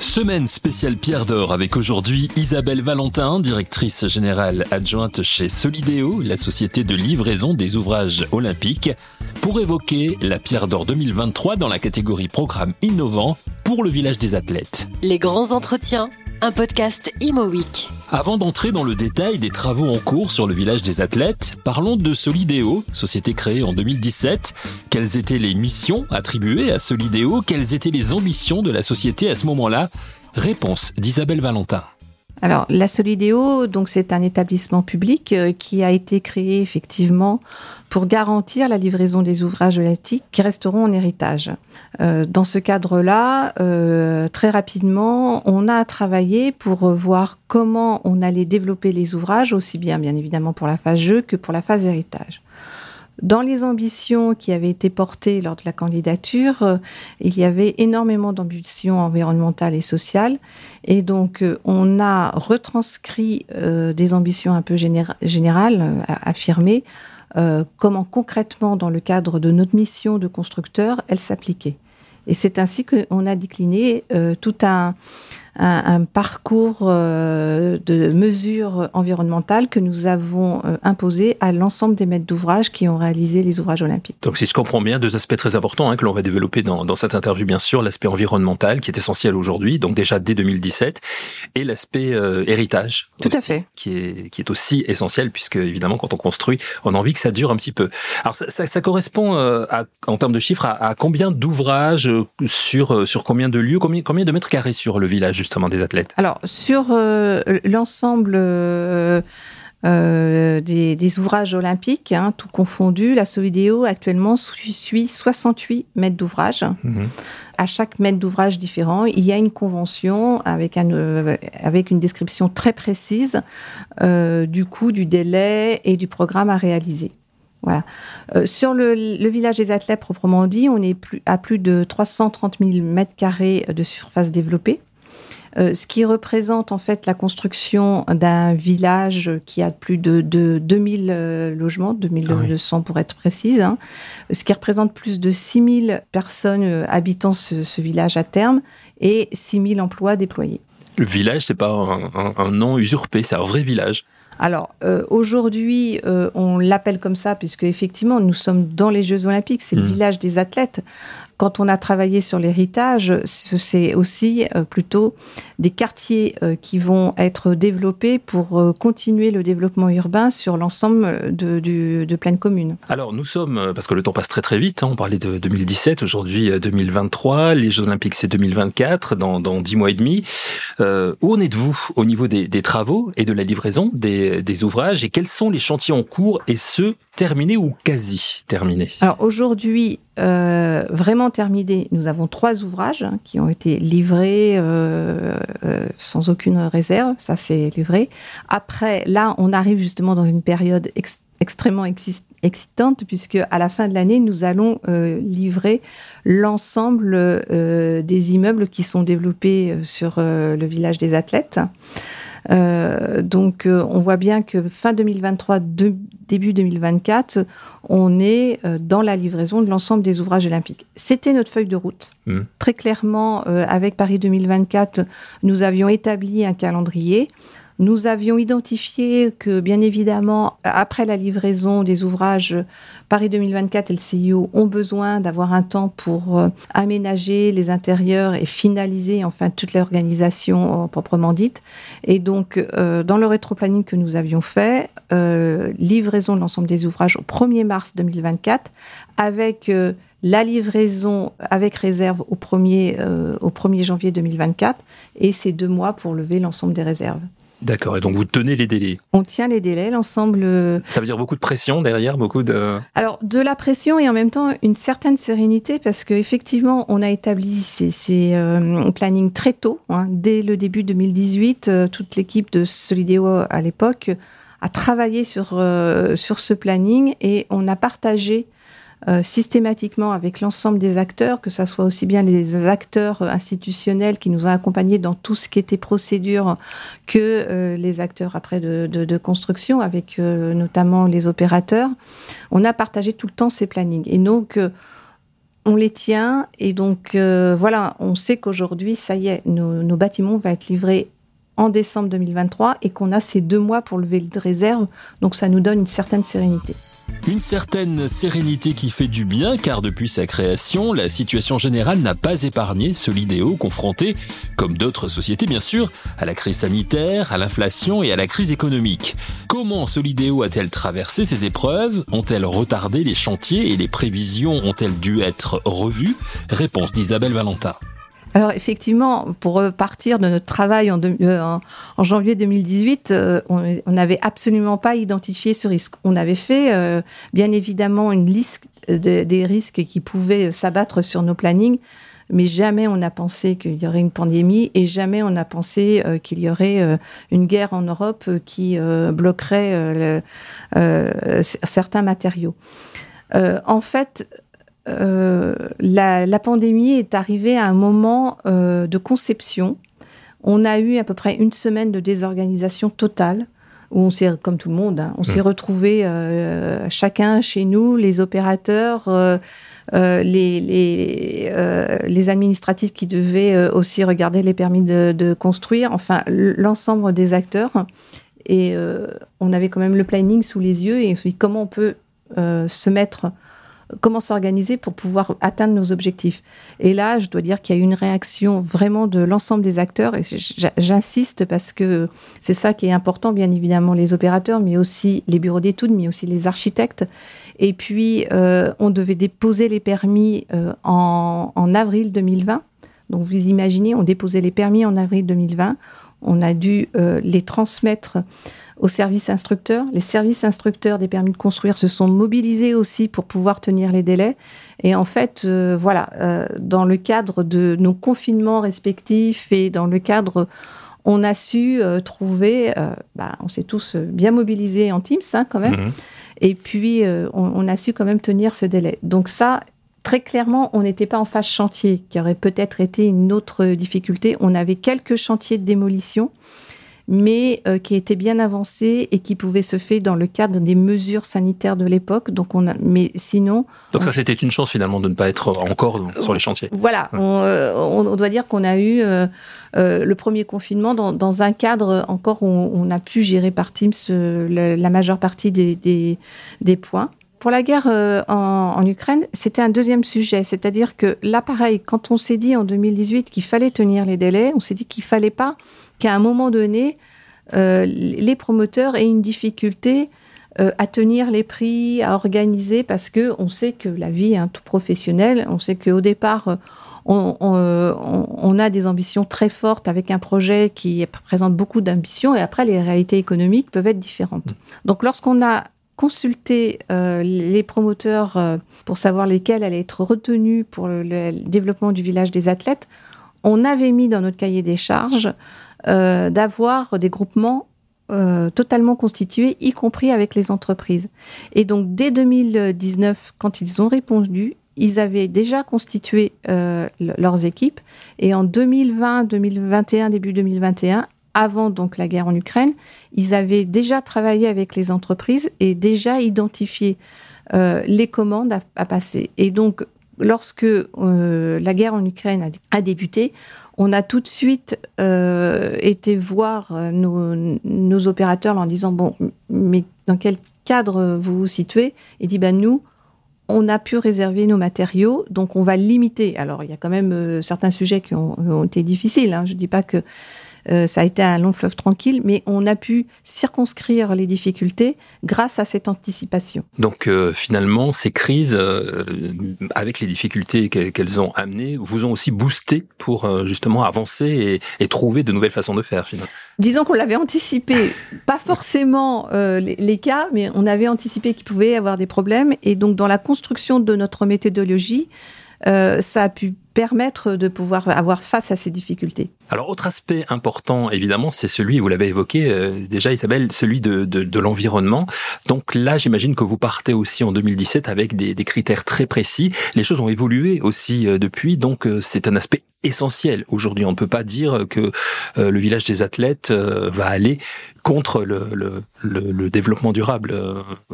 Semaine spéciale Pierre d'Or avec aujourd'hui Isabelle Valentin, directrice générale adjointe chez Solidéo, la société de livraison des ouvrages olympiques, pour évoquer la Pierre d'Or 2023 dans la catégorie programme innovant pour le village des athlètes. Les grands entretiens, un podcast Imo Week. Avant d'entrer dans le détail des travaux en cours sur le village des athlètes, parlons de Solidéo, société créée en 2017. Quelles étaient les missions attribuées à Solidéo Quelles étaient les ambitions de la société à ce moment-là? Réponse d'Isabelle Valentin. Alors, la Solidéo, donc c'est un établissement public euh, qui a été créé effectivement pour garantir la livraison des ouvrages olympiques qui resteront en héritage. Euh, dans ce cadre-là, euh, très rapidement, on a travaillé pour voir comment on allait développer les ouvrages, aussi bien bien évidemment pour la phase jeu que pour la phase héritage. Dans les ambitions qui avaient été portées lors de la candidature, euh, il y avait énormément d'ambitions environnementales et sociales. Et donc, euh, on a retranscrit euh, des ambitions un peu générales, affirmées, comment concrètement, dans le cadre de notre mission de constructeur, elles s'appliquaient. Et c'est ainsi qu'on a décliné tout un un, parcours euh, de mesures environnementales que nous avons euh, imposé à l'ensemble des maîtres d'ouvrage qui ont réalisé les ouvrages olympiques. Donc si je comprends bien, deux aspects très importants hein, que l'on va développer dans, dans, cette interview, bien sûr, l'aspect environnemental qui est essentiel aujourd'hui, donc déjà dès 2017, et l'aspect euh, héritage. Tout à fait. Qui est, qui est aussi essentiel puisque évidemment quand on construit, on a envie que ça dure un petit peu. Alors ça, ça, ça correspond à, en termes de chiffres à, à combien d'ouvrages sur, sur combien de lieux, combien, combien de mètres carrés sur le village des athlètes Alors, sur euh, l'ensemble euh, euh, des, ouvrages olympiques, hein, tout confondu, la Sovidéo actuellement suit 68 mètres d'ouvrage. Mhm. À chaque mètre d'ouvrage différent, il y a une convention avec, un, avec une description très précise du coût, du délai et du programme à réaliser. Voilà. sur le, village des athlètes proprement dit, on est plus, à plus de 330 000 mètres carrés de surface développée. Euh, ce qui représente en fait la construction d'un village qui a plus de, 2000 euh, logements, 2200 ah pour être précise, hein. ce qui représente plus de 6000 personnes euh, habitant ce, village à terme et 6000 emplois déployés. Le village, c'est pas un, nom usurpé, c'est un vrai village. Alors aujourd'hui, on l'appelle comme ça puisque effectivement, nous sommes dans les Jeux Olympiques, c'est le hmm. village des athlètes quand on a travaillé sur l'héritage, c'est aussi euh, plutôt des quartiers euh, qui vont être développés pour euh, continuer le développement urbain sur l'ensemble de, de, pleine commune. Alors nous sommes, parce que le temps passe très très vite, hein, on parlait de 2017, aujourd'hui 2023, les Jeux Olympiques c'est 2024, dans, dans 10 mois et demi. où en êtes-vous au niveau des, des, travaux et de la livraison des, des ouvrages et quels sont les chantiers en cours et ceux terminés ou quasi terminés Alors aujourd'hui, euh, vraiment terminé. Nous avons trois ouvrages hein, qui ont été livrés euh, euh, sans aucune réserve, ça c'est livré. Après, là, on arrive justement dans une période extrêmement excitante puisque à la fin de l'année, nous allons livrer l'ensemble des immeubles qui sont développés sur le village des athlètes. Euh, donc, euh, on voit bien que fin 2023, début 2024, on est euh, dans la livraison de l'ensemble des ouvrages olympiques. C'était notre feuille de route. Mmh. Très clairement, avec Paris 2024, nous avions établi un calendrier. Nous avions identifié que, bien évidemment, après la livraison des ouvrages, Paris 2024 et le CIO ont besoin d'avoir un temps pour euh, aménager les intérieurs et finaliser enfin toute l'organisation euh, proprement dite. Et donc, euh, dans le rétroplanning que nous avions fait, livraison de l'ensemble des ouvrages au 1er mars 2024 avec la livraison avec réserve au 1er, au 1er janvier 2024 et ces deux mois pour lever l'ensemble des réserves. D'accord, et donc vous tenez les délais On tient les délais, l'ensemble. Euh, Ça veut dire beaucoup de pression derrière, beaucoup de. Alors, de la pression et en même temps une certaine sérénité, parce qu'effectivement, on a établi ces, ces euh, plannings très tôt. Hein. dès le début 2018, euh, toute l'équipe de Solideo à l'époque a travaillé sur, sur ce planning et on a partagé euh, systématiquement avec l'ensemble des acteurs, que ce soit aussi bien les acteurs institutionnels qui nous ont accompagnés dans tout ce qui était procédure, que euh, les acteurs après de, construction, avec euh, notamment les opérateurs. On a partagé tout le temps ces plannings. Et donc, on les tient et donc euh, voilà, on sait qu'aujourd'hui, ça y est, nos, nos, bâtiments vont être livrés en décembre 2023 et qu'on a ces deux mois pour lever de réserve, donc ça nous donne une certaine sérénité. Une certaine sérénité qui fait du bien car depuis sa création, la situation générale n'a pas épargné Solidéo confronté, comme d'autres sociétés bien sûr, à la crise sanitaire, à l'inflation et à la crise économique. Comment Solidéo a-t-elle traversé ces épreuves? Ont-elles retardé les chantiers et les prévisions? Ont-elles dû être revues? Réponse d'Isabelle Valentin. Alors effectivement, pour partir de notre travail en, euh, janvier 2018, euh, on n'avait absolument pas identifié ce risque. On avait fait euh, bien évidemment une liste des risques qui pouvaient s'abattre sur nos plannings, mais jamais on n'a pensé qu'il y aurait une pandémie et jamais on n'a pensé qu'il y aurait une guerre en Europe qui bloquerait certains matériaux. en fait, euh, la, pandémie est arrivée à un moment euh, de conception. On a eu à peu près une semaine de désorganisation totale où on s'est, comme tout le monde, hein, on s'est mmh. retrouvés euh, chacun chez nous, les opérateurs, les, les, administratifs qui devaient aussi regarder les permis de, construire, enfin l'ensemble des acteurs. Et on avait quand même le planning sous les yeux et on s'est dit comment on peut se mettre comment s'organiser pour pouvoir atteindre nos objectifs. Et là, je dois dire qu'il y a eu une réaction vraiment de l'ensemble des acteurs, et j'insiste parce que c'est ça qui est important, bien évidemment, les opérateurs, mais aussi les bureaux d'études, mais aussi les architectes. Et puis, euh, on devait déposer les permis euh, en, avril 2020. Donc, vous imaginez, on déposait les permis en avril 2020. On a dû euh, les transmettre aux services instructeurs. Les services instructeurs des permis de construire se sont mobilisés aussi pour pouvoir tenir les délais. Et en fait, euh, voilà, euh, dans le cadre de nos confinements respectifs et dans le cadre, on a su euh, trouver, bah, on s'est tous bien mobilisés en Teams hein, quand même, mhm. et puis on, on, a su quand même tenir ce délai. Donc ça, très clairement, on n'était pas en phase chantier, qui aurait peut-être été une autre difficulté. On avait quelques chantiers de démolition mais euh, qui était bien avancé et qui pouvait se faire dans le cadre des mesures sanitaires de l'époque. Donc on a, mais sinon. Donc ça, c'était une chance finalement de ne pas être encore sur les chantiers. Voilà, euh, on, doit dire qu'on a eu euh, le premier confinement dans, un cadre encore où on, a pu gérer par Teams la, majeure partie des, des, points. Pour la guerre en, en, Ukraine, c'était un deuxième sujet. C'est-à-dire que là, pareil, quand on s'est dit en 2018 qu'il fallait tenir les délais, on s'est dit qu'il fallait pas qu'à un moment donné, euh, les promoteurs aient une difficulté euh, à tenir les prix, à organiser, parce que on sait que la vie est tout professionnel. On sait qu'au départ, euh, on, a des ambitions très fortes avec un projet qui présente beaucoup d'ambitions, et après, les réalités économiques peuvent être différentes. Donc, lorsqu'on a consulté les promoteurs pour savoir lesquels allaient être retenus pour le développement du village des athlètes, on avait mis dans notre cahier des charges euh, d'avoir des groupements euh, totalement constitués, y compris avec les entreprises. Et donc, dès 2019, quand ils ont répondu, ils avaient déjà constitué euh, leurs équipes. Et en 2020, 2021, début 2021, avant donc la guerre en Ukraine, ils avaient déjà travaillé avec les entreprises et déjà identifié les commandes à, passer. Et donc, lorsque la guerre en Ukraine a débuté, on a tout de suite euh, été voir euh, nos, opérateurs en disant bon, mais dans quel cadre vous vous situez? Et dit ben nous, on a pu réserver nos matériaux, donc on va limiter. Alors il y a quand même euh, certains sujets qui ont, été difficiles. Hein. Je ne dis pas que euh, ça a été un long fleuve tranquille, mais on a pu circonscrire les difficultés grâce à cette anticipation. Donc euh, finalement, ces crises, euh, avec les difficultés qu'elles ont amenées, vous ont aussi boosté pour justement avancer et, trouver de nouvelles façons de faire. Finalement. Disons qu'on l'avait anticipé, pas forcément les, les, cas, mais on avait anticipé qu'il pouvait y avoir des problèmes. Et donc dans la construction de notre méthodologie, ça a pu permettre de pouvoir avoir face à ces difficultés. Alors, autre aspect important, évidemment, c'est celui, vous l'avez évoqué euh, déjà Isabelle, celui de, de, l'environnement. Donc là, j'imagine que vous partez aussi en 2017 avec des, des, critères très précis. Les choses ont évolué aussi euh, depuis, donc euh, c'est un aspect essentiel. Aujourd'hui, on ne peut pas dire que le village des athlètes va aller contre le, le, développement durable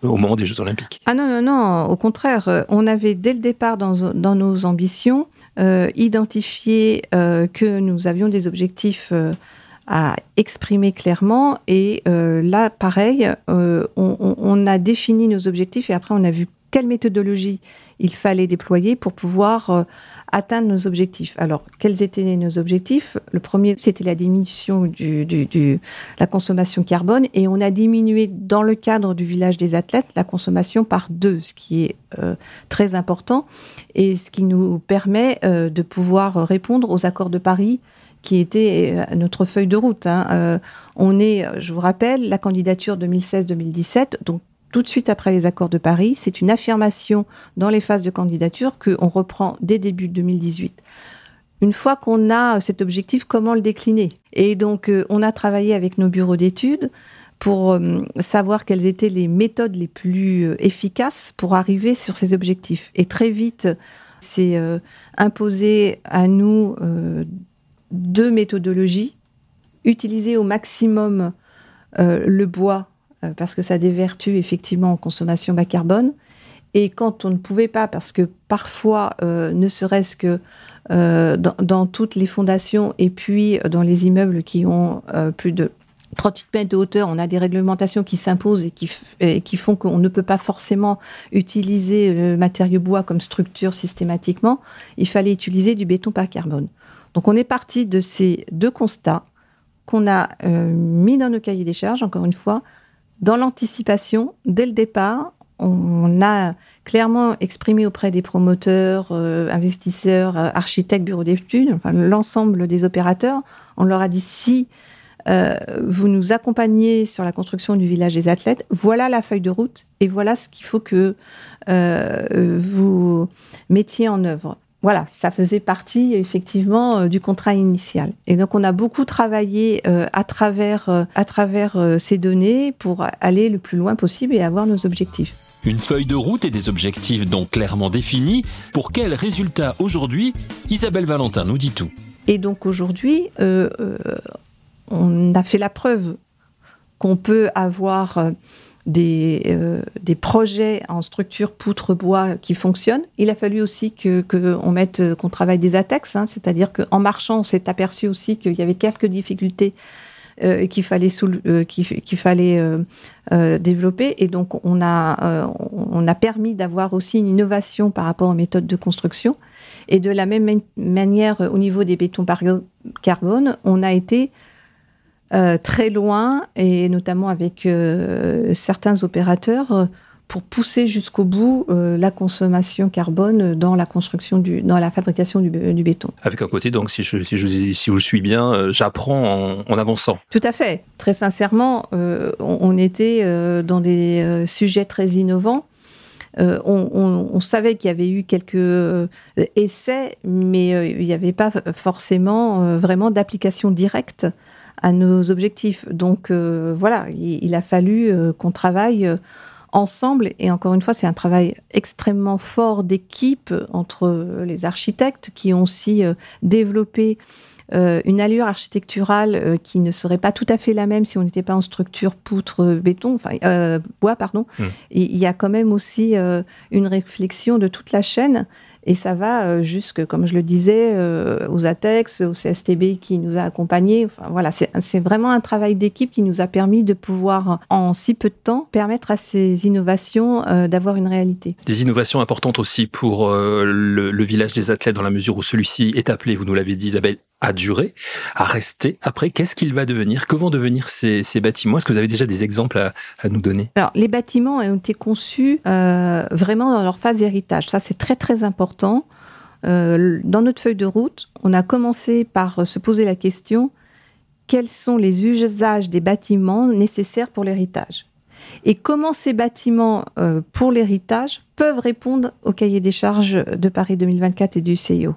au moment des Jeux Olympiques. Ah non, non, non, au contraire, on avait dès le départ dans, dans nos ambitions identifié que nous avions des objectifs à exprimer clairement. Et euh, là, pareil, euh, on, a défini nos objectifs et après on a vu quelle méthodologie il fallait déployer pour pouvoir euh, atteindre nos objectifs. Alors, quels étaient nos objectifs? Le premier, c'était la diminution de la consommation carbone et on a diminué dans le cadre du village des athlètes la consommation par deux, ce qui est très important et ce qui nous permet de pouvoir répondre aux accords de Paris qui était euh, notre feuille de route. Hein. Euh, on est, je vous rappelle, la candidature 2016-2017, donc tout de suite après les accords de Paris. C'est une affirmation dans les phases de candidature qu'on reprend dès début 2018. Une fois qu'on a cet objectif, comment le décliner? Et donc, euh, on a travaillé avec nos bureaux d'études pour savoir quelles étaient les méthodes les plus efficaces pour arriver sur ces objectifs. Et très vite, c'est imposé à nous deux méthodologies. Utiliser au maximum euh, le bois, euh, parce que ça a des vertus effectivement en consommation bas carbone. Et quand on ne pouvait pas, parce que parfois, euh, ne serait-ce que dans, toutes les fondations et puis dans les immeubles qui ont plus de 38 mètres de hauteur, on a des réglementations qui s'imposent et qui, qui font qu'on ne peut pas forcément utiliser le matériau bois comme structure systématiquement. Il fallait utiliser du béton par carbone. Donc on est parti de ces deux constats qu'on a euh, mis dans nos cahiers des charges, encore une fois, dans l'anticipation, dès le départ, on a clairement exprimé auprès des promoteurs, euh, investisseurs, euh, architectes, bureaux d'études, enfin l'ensemble des opérateurs, on leur a dit si vous nous accompagnez sur la construction du village des athlètes, voilà la feuille de route et voilà ce qu'il faut que vous mettiez en œuvre voilà, ça faisait partie effectivement euh, du contrat initial. Et donc on a beaucoup travaillé euh, à travers, euh, à travers ces données pour aller le plus loin possible et avoir nos objectifs. Une feuille de route et des objectifs donc clairement définis. Pour quels résultats aujourd'hui Isabelle Valentin nous dit tout. Et donc aujourd'hui, on a fait la preuve qu'on peut avoir des, euh, des projets en structure poutre-bois qui fonctionnent. Il a fallu aussi que qu'on mette, euh, qu'on travaille des ATEX, hein, c'est-à-dire qu'en marchant, on s'est aperçu aussi qu'il y avait quelques difficultés euh, qu'il fallait, euh, fallait euh, développer. Et donc, on a, on a permis d'avoir aussi une innovation par rapport aux méthodes de construction. Et de la même manière, au niveau des bétons par carbone, on a été euh, très loin, et notamment avec euh, certains opérateurs, euh, pour pousser jusqu'au bout la consommation carbone dans la construction du, dans la fabrication du, béton. Avec un côté, donc, si je, si je, si je suis bien, j'apprends en, avançant. Tout à fait. Très sincèrement, on, était dans des sujets très innovants. on, on, savait qu'il y avait eu quelques essais, mais il n'y avait pas forcément vraiment d'application directe à nos objectifs. Donc euh, voilà, il, a fallu euh, qu'on travaille euh, ensemble. Et encore une fois, c'est un travail extrêmement fort d'équipe entre les architectes qui ont aussi développé une allure architecturale qui ne serait pas tout à fait la même si on n'était pas en structure poutre béton, enfin bois pardon. Mmh. Il y a quand même aussi une réflexion de toute la chaîne et ça va euh, jusque, comme je le disais, euh, aux ATEX, au CSTB qui nous a accompagnés. Enfin, voilà, c'est vraiment un travail d'équipe qui nous a permis de pouvoir, en si peu de temps, permettre à ces innovations euh, d'avoir une réalité. Des innovations importantes aussi pour le, le, village des athlètes dans la mesure où celui-ci est appelé, vous nous l'avez dit Isabelle, à durer, à rester. Après, qu'est-ce qu'il va devenir Que vont devenir ces, bâtiments? Est-ce que vous avez déjà des exemples à, nous donner? Alors, les bâtiments ont été conçus euh, vraiment dans leur phase d'héritage. Ça, c'est très très important. Euh, dans notre feuille de route, on a commencé par se poser la question quels sont les usages des bâtiments nécessaires pour l'héritage? Et comment ces bâtiments euh, pour l'héritage peuvent répondre au cahier des charges de Paris 2024 et du CIO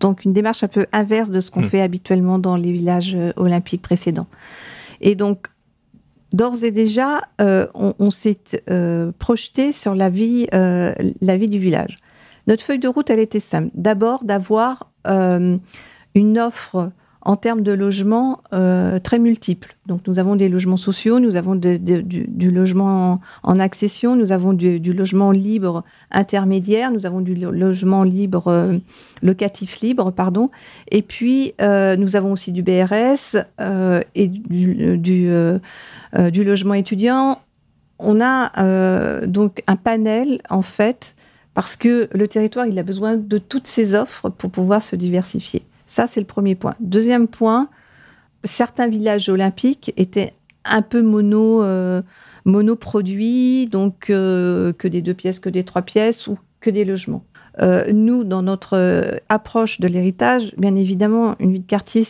donc une démarche un peu inverse de ce qu'on hmm. fait habituellement dans les villages euh, olympiques précédents. Et donc, d'ores et déjà, euh, on, s'est euh, projeté sur la vie, la vie du village. Notre feuille de route, elle était simple. D'abord, d'avoir une offre en termes de logements euh, très multiples. Donc nous avons des logements sociaux, nous avons du, logement en, accession, nous avons du, logement libre intermédiaire, nous avons du logement libre euh, locatif libre, pardon, et puis euh, nous avons aussi du BRS et du, du, logement étudiant. On a donc un panel en fait parce que le territoire il a besoin de toutes ces offres pour pouvoir se diversifier. Ça, c'est le premier point. Deuxième point, certains villages olympiques étaient un peu euh, monoproduits, donc euh, que des deux pièces, que des trois pièces ou que des logements. Euh, nous, dans notre approche de l'héritage, bien évidemment, une vie de quartier,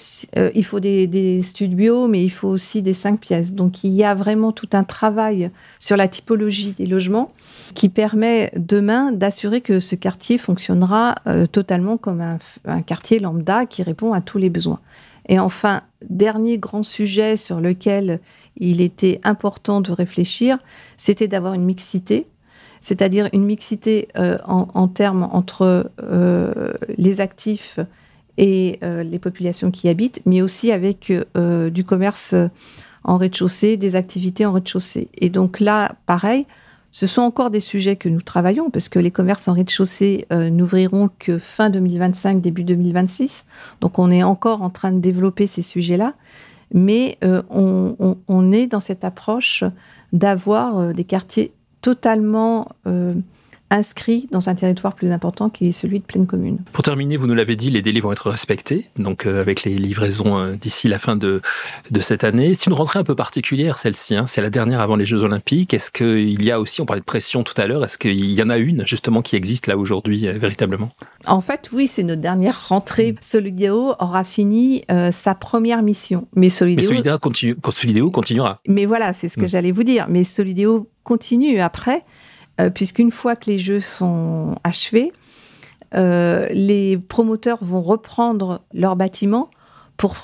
il faut des, studios, mais il faut aussi des cinq pièces. Donc, il y a vraiment tout un travail sur la typologie des logements qui permet demain d'assurer que ce quartier fonctionnera euh, totalement comme un, quartier lambda qui répond à tous les besoins. Et enfin, dernier grand sujet sur lequel il était important de réfléchir, c'était d'avoir une mixité, c'est-à-dire une mixité euh, en, termes entre euh, les actifs et les populations qui y habitent, mais aussi avec du commerce en rez-de-chaussée, des activités en rez-de-chaussée. Et donc là, pareil, ce sont encore des sujets que nous travaillons parce que les commerces en rez-de-chaussée euh, n'ouvriront que fin 2025, début 2026. Donc on est encore en train de développer ces sujets-là. Mais euh, on, est dans cette approche d'avoir euh, des quartiers totalement inscrit dans un territoire plus important qui est celui de pleine commune. Pour terminer, vous nous l'avez dit, les délais vont être respectés, donc euh, avec les livraisons euh, d'ici la fin de, de cette année. C'est une rentrée un peu particulière, celle-ci, hein. c'est la dernière avant les Jeux Olympiques. Est-ce qu'il y a aussi, on parlait de pression tout à l'heure, est-ce qu'il y en a une justement qui existe là aujourd'hui euh, véritablement? En fait, oui, c'est notre dernière rentrée. Mmh. Solidéo aura fini sa première mission. Mais Solidéo, Mais continue, Solidéo continuera. Mais voilà, c'est ce que mm. j'allais vous dire. Mais Solidéo continue après. Euh, puisqu'une fois que les jeux sont achevés, euh, les promoteurs vont reprendre leur bâtiment pour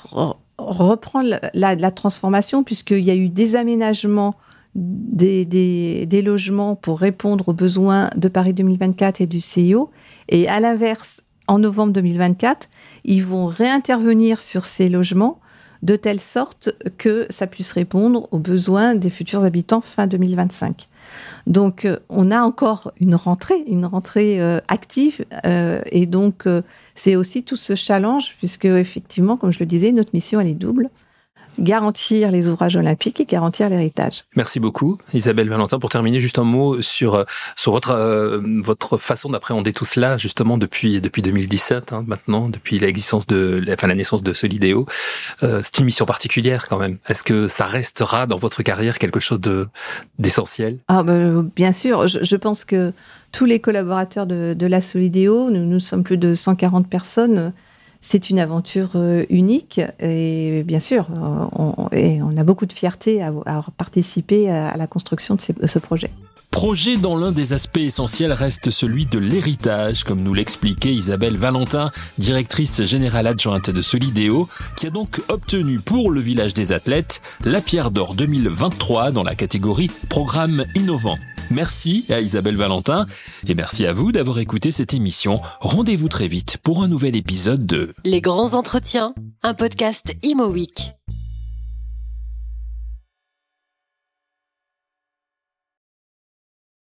reprendre la, transformation, puisqu'il y a eu des aménagements des, des, logements pour répondre aux besoins de Paris 2024 et du CIO. Et à l'inverse, en novembre 2024, ils vont réintervenir sur ces logements de telle sorte que ça puisse répondre aux besoins des futurs habitants fin 2025. Donc, euh, on a encore une rentrée, une rentrée euh, active, euh, et donc c'est aussi tout ce challenge, puisque effectivement, comme je le disais, notre mission elle est double garantir les ouvrages olympiques et garantir l'héritage. Merci beaucoup, Isabelle Valentin. Pour terminer, juste un mot sur, sur votre, euh, votre façon d'appréhender tout cela, justement, depuis, depuis 2017, hein, maintenant, depuis l'existence de, enfin, la naissance de Solidéo. Euh, c'est une mission particulière, quand même. Est-ce que ça restera dans votre carrière quelque chose de, d'essentiel? Ah, ben, bien sûr. Je, je, pense que tous les collaborateurs de, de la Solidéo, nous, nous sommes plus de 140 personnes, c'est une aventure euh, unique et bien sûr, on, a beaucoup de fierté à, participer à la construction de, ce projet. Projet dont l'un des aspects essentiels reste celui de l'héritage, comme nous l'expliquait Isabelle Valentin, directrice générale adjointe de Solidéo, qui a donc obtenu pour le village des athlètes la Pierre d'Or 2023 dans la catégorie Programme innovant. Merci à Isabelle Valentin et merci à vous d'avoir écouté cette émission. Rendez-vous très vite pour un nouvel épisode de Les grands entretiens, un podcast Imo.